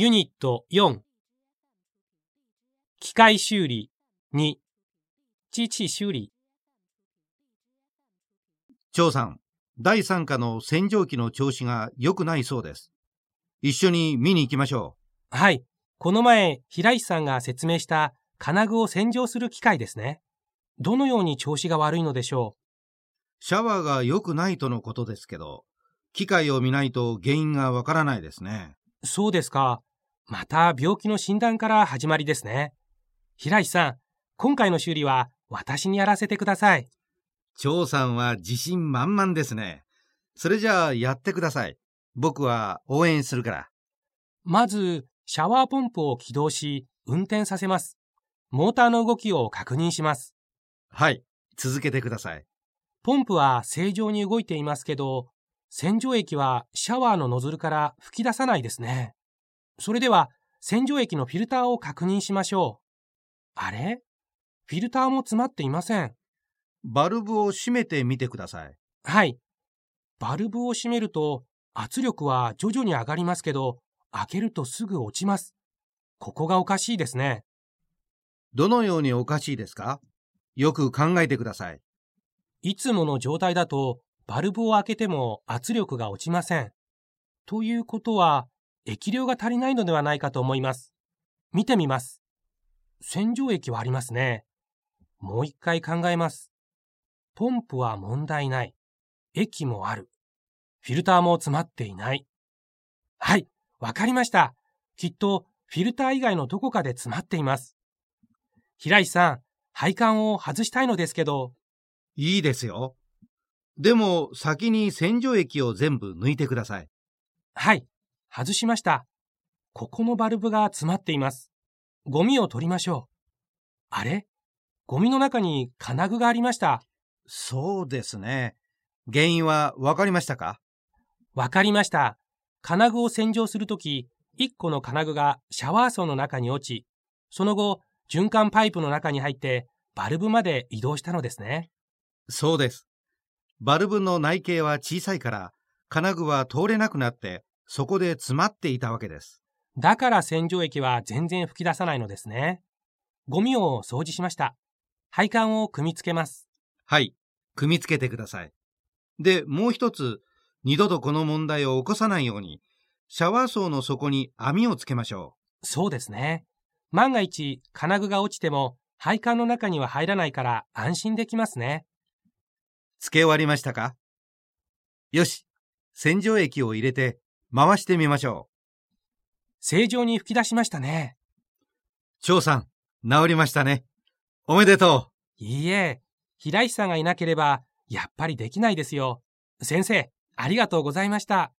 ユニット4機械修理2機器修理。張さん、第3課の洗浄機の調子が良くないそうです。一緒に見に行きましょはい。この前平石さんが説明した金具を洗浄する機械ですね。どのように調子が悪いのでしょう？シャワーが良くないとのことですけど、機械を見ないと原因がわからないですね。うそうですかまた病気の診断から始まりですね平石さん今回の修理は私にやらせてください張さんは自信満々ですね。それじゃあやってください。僕は応援するから。まずシャワーポンプを起動し運転させますモーターの動きを確認しますはい、続けてください。ポンプは正常に動いていますけど洗浄液はシャワーのノズルから吹き出さないですねそれでは洗浄液のフィルターを確認しましょう。あれ？フィルターも詰まっていません。バルブを閉めてみてください。はい。バルブを閉めると圧力は徐々に上がりますけど開けるとすぐ落ちます。ここがおかしいですね。どのようにおかしいですか？よく考えてください。いつもの状態だとバルブを開けても圧力が落ちません。ということは液量が足りないのではないかと思います。見てみます。洗浄液はありますね。もう一回考えます。ポンプは問題ない。液もある。フィルターも詰まっていない。はい、わかりました。きっとフィルター以外のどこかで詰まっています。平石さん、配管を外したいのですけど、いいですよ。でも先に洗浄液を全部抜いてください。はい、外しました。ここのバルブが詰まっています。ゴミを取りましょう。あれ？ゴミの中に金具がありました。そうですね。原因は分かりましたか？わかりました。金具を洗浄するとき、1個の金具がシャワー槽の中に落ち、その後、循環パイプの中に入って、バルブまで移動したのですね。そうです。バルブの内径は小さいから、金具は通れなくなって、そこで詰まっていたわけです。だから洗浄液は全然吹き出さないのですね。ゴミを掃除しました。配管を組み付けます。はい、組み付けてください。で、もう一つ、二度とこの問題を起こさないように、シャワー槽の底に網をつけましょそうですね。万が一、金具が落ちても、配管の中には入らないから安心できますね。う。つけ終わりましたか？よし、洗浄液を入れて回してみましょ正常に吹き出しましたね。う。張さん、治りましたね。おめでとう。いいえ、平石さんがいなければ、やっぱりできないですよ。先生、ありがとうございました。